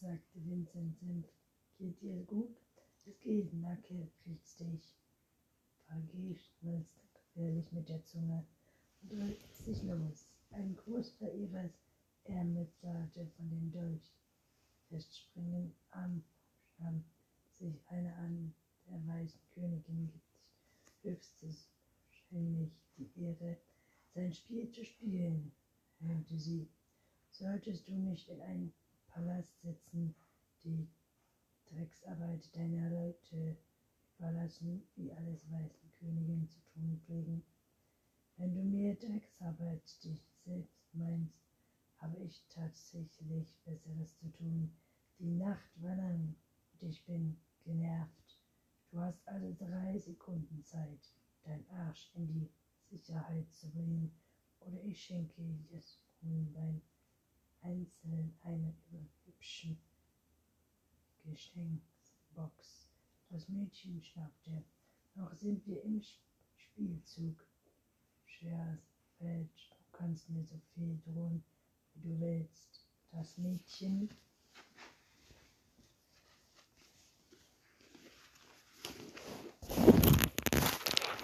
sagte Vincent sanft. Geht dir gut? Es geht, Nacke, kriegst dich. Pagi schnalzte gefährlich mit der Zunge und drückte sich los. Ein großer Evers Ärmel sahte von dem Dolch. Festspringend am schnamm sich eine an der weißen Königin gibt höchstes wahrscheinlich die Ehre, sein Spiel zu spielen, höhnte sie. Solltest du nicht in einen Palast sitzen, die Drecksarbeit deiner Leute überlassen, wie alles weißen Königinnen zu tun pflegen. Wenn du mir Drecksarbeit dich selbst meinst, habe ich tatsächlich Besseres zu tun. Die Nacht lang und ich bin genervt. Du hast also drei Sekunden Zeit, dein Arsch in die Sicherheit zu bringen, oder ich schenke das Huhnbein einzeln einer hübschen Geschenksbox. Das Mädchen schnappte. Noch sind wir im Spielzug. Scherzfeld, du kannst mir so viel drohen, wie du willst. Das Mädchen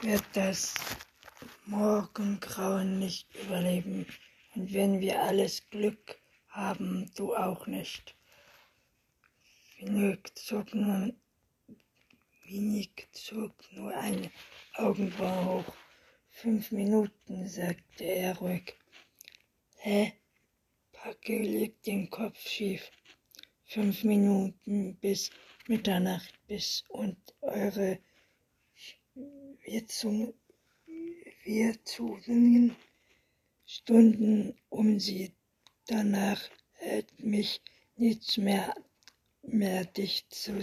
wird das Morgengrauen nicht überleben. Und wenn wir alles Glück haben, du auch nicht. Wenig zog nur, wenig zog nur eine Augenbraue hoch. Fünf Minuten, sagte er ruhig. Hä? Packe legt den Kopf schief. Fünf Minuten bis Mitternacht bis und eure wir zu, wir zu Stunden um sie. Danach hält mich nichts mehr mehr dich zu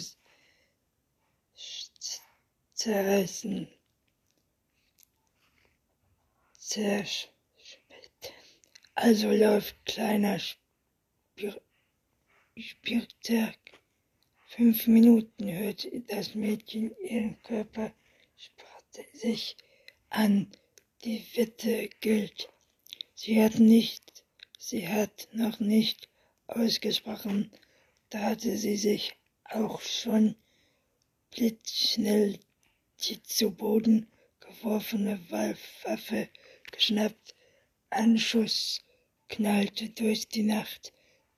zerreißen. Zerschmettern. Also läuft kleiner Spir Spieltag. Fünf Minuten hört das Mädchen ihren Körper sparte sich an. Die Witte gilt. Sie hat nicht, sie hat noch nicht ausgesprochen, da hatte sie sich auch schon blitzschnell die zu Boden geworfene Waffe geschnappt. Ein Schuss knallte durch die Nacht,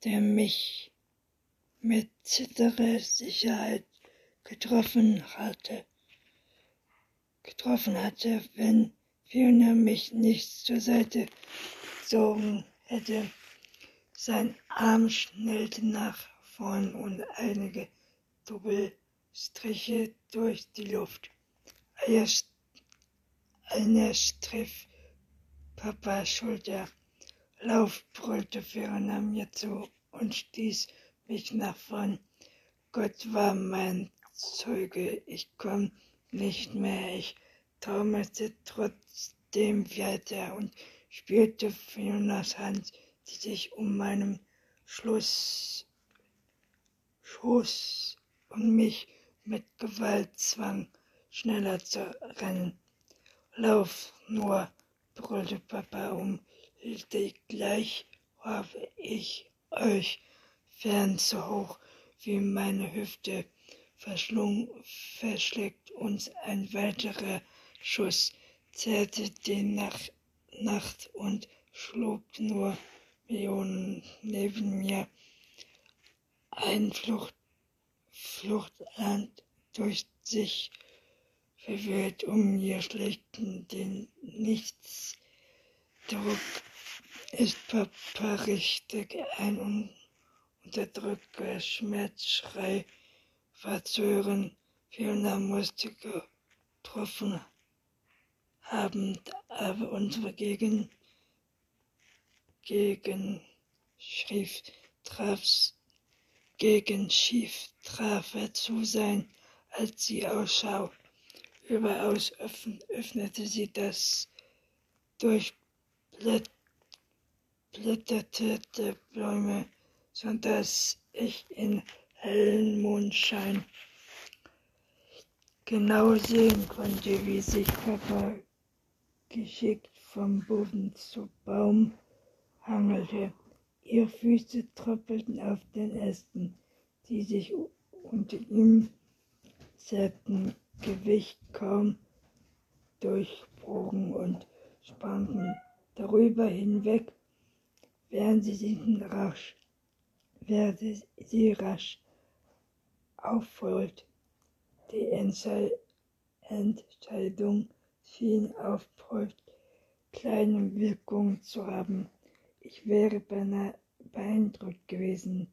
der mich mit zitterer Sicherheit getroffen hatte. Getroffen hatte, wenn Fiona mich nicht zur Seite gezogen hätte. Sein Arm schnellte nach vorn und einige Doppelstriche durch die Luft. Einer striff Papas Schulter. Lauf, brüllte Fiona mir zu und stieß mich nach vorn. Gott war mein Zeuge, ich komm nicht mehr. Ich taumelte trotzdem weiter und spürte Fionas Hand, die sich um meinem Schluss Schoß und mich mit Gewalt zwang, schneller zu rennen. Lauf nur, brüllte Papa um, hilfte gleich, warf ich euch fern so hoch wie meine Hüfte verschlung, verschlägt uns ein weiterer Schuss, zerrte die Nacht, Nacht und schlug nur Millionen neben mir ein Flucht, Fluchtland durch sich verwirrt um ihr schlechten den Nichtsdruck ist Papa richtig ein unterdrückter Schmerzschrei hören. Fiona musste getroffen haben, aber unsere Gegen, Gegenschrift traf's gegen Schiff traf zu sein, als sie Ausschau überaus öffnete sie das durchblätterte Bäume, so dass ich in hellen Mondschein genau sehen konnte, wie sich Papa geschickt vom Boden zu Baum hangelte. Ihre Füße tröppelten auf den Ästen, die sich unter ihm zerrten, Gewicht kaum durchbrochen und sprangen darüber hinweg, während sie sich rasch, während sie rasch aufholt. Die Entscheidung schien auf kleine Wirkung zu haben. Ich wäre beinahe beeindruckt gewesen,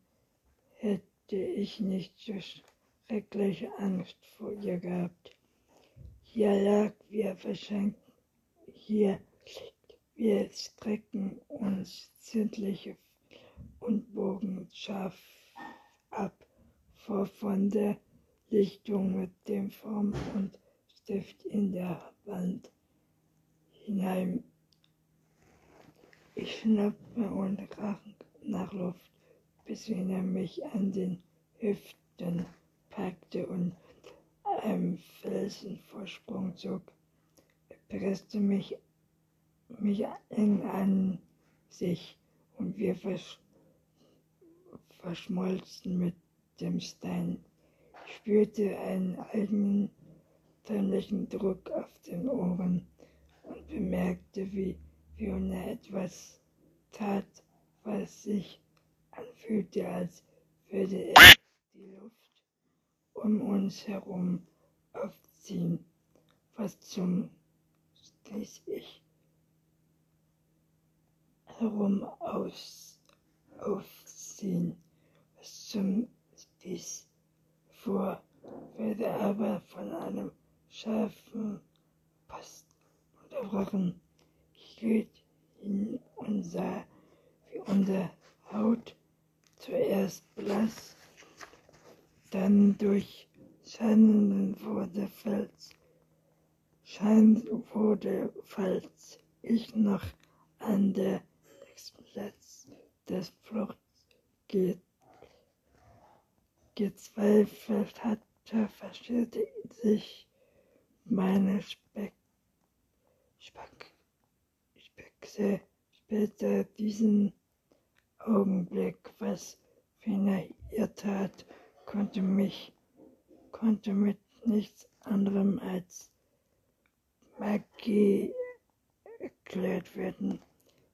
hätte ich nicht so schreckliche Angst vor ihr gehabt. Hier lag wir verschenkt, hier wir strecken uns zündliche und bogen scharf ab vor von der Lichtung mit dem Form und Stift in der Wand hinein ich schnappte und rach nach Luft, bis er mich an den Hüften packte und einem Felsenvorsprung zog. Er presste mich, mich eng an sich und wir versch verschmolzen mit dem Stein. Ich spürte einen eigenen förmlichen Druck auf den Ohren und bemerkte, wie Fiona etwas tat, was sich anfühlte, als würde er die Luft um uns herum aufziehen. Was zum stieß ich herum aus, aufziehen. Was zum stieß vor, werde aber von einem scharfen Post unterbrochen. Geht in unser, wie unsere Haut zuerst blass, dann durch Scheinen wurde Fels, Schein wurde, falls ich noch an der Explatz des Fluchts ge gezweifelt hatte, verstehrte sich meine Speck, Speck Hexe später diesen Augenblick, was Fina ihr tat, konnte mich, konnte mit nichts anderem als Magie erklärt werden.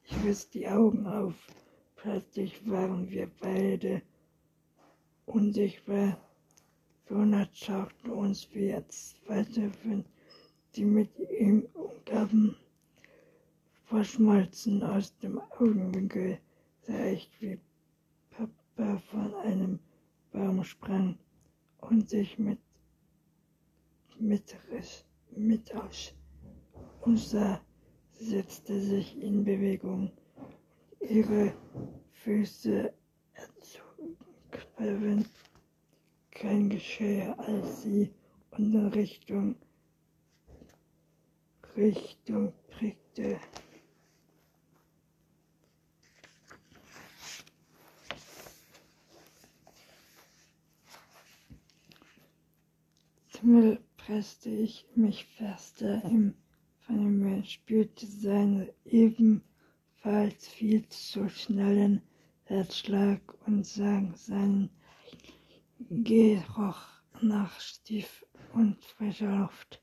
Ich riss die Augen auf. Plötzlich waren wir beide unsichtbar. Jonah schaute uns wie zweite, die mit ihm umgaben verschmolzen aus dem Augenwinkel, sah ich, wie Papa von einem Baum sprang und sich mit, mit, mit aus. Unser setzte sich in Bewegung. Ihre Füße erzogen kein Geschirr, als sie unsere Richtung, Richtung prickte. Himmel presste ich mich fester im Firmament, spürte seinen ebenfalls viel zu schnellen Herzschlag und sang seinen Geruch nach Stief und frischer Luft.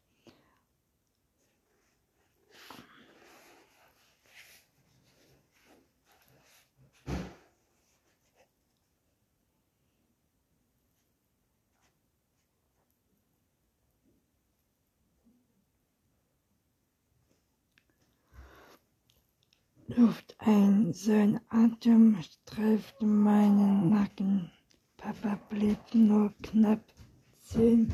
Luft ein, sein Atem streifte meinen Nacken. Papa blieb nur knapp zehn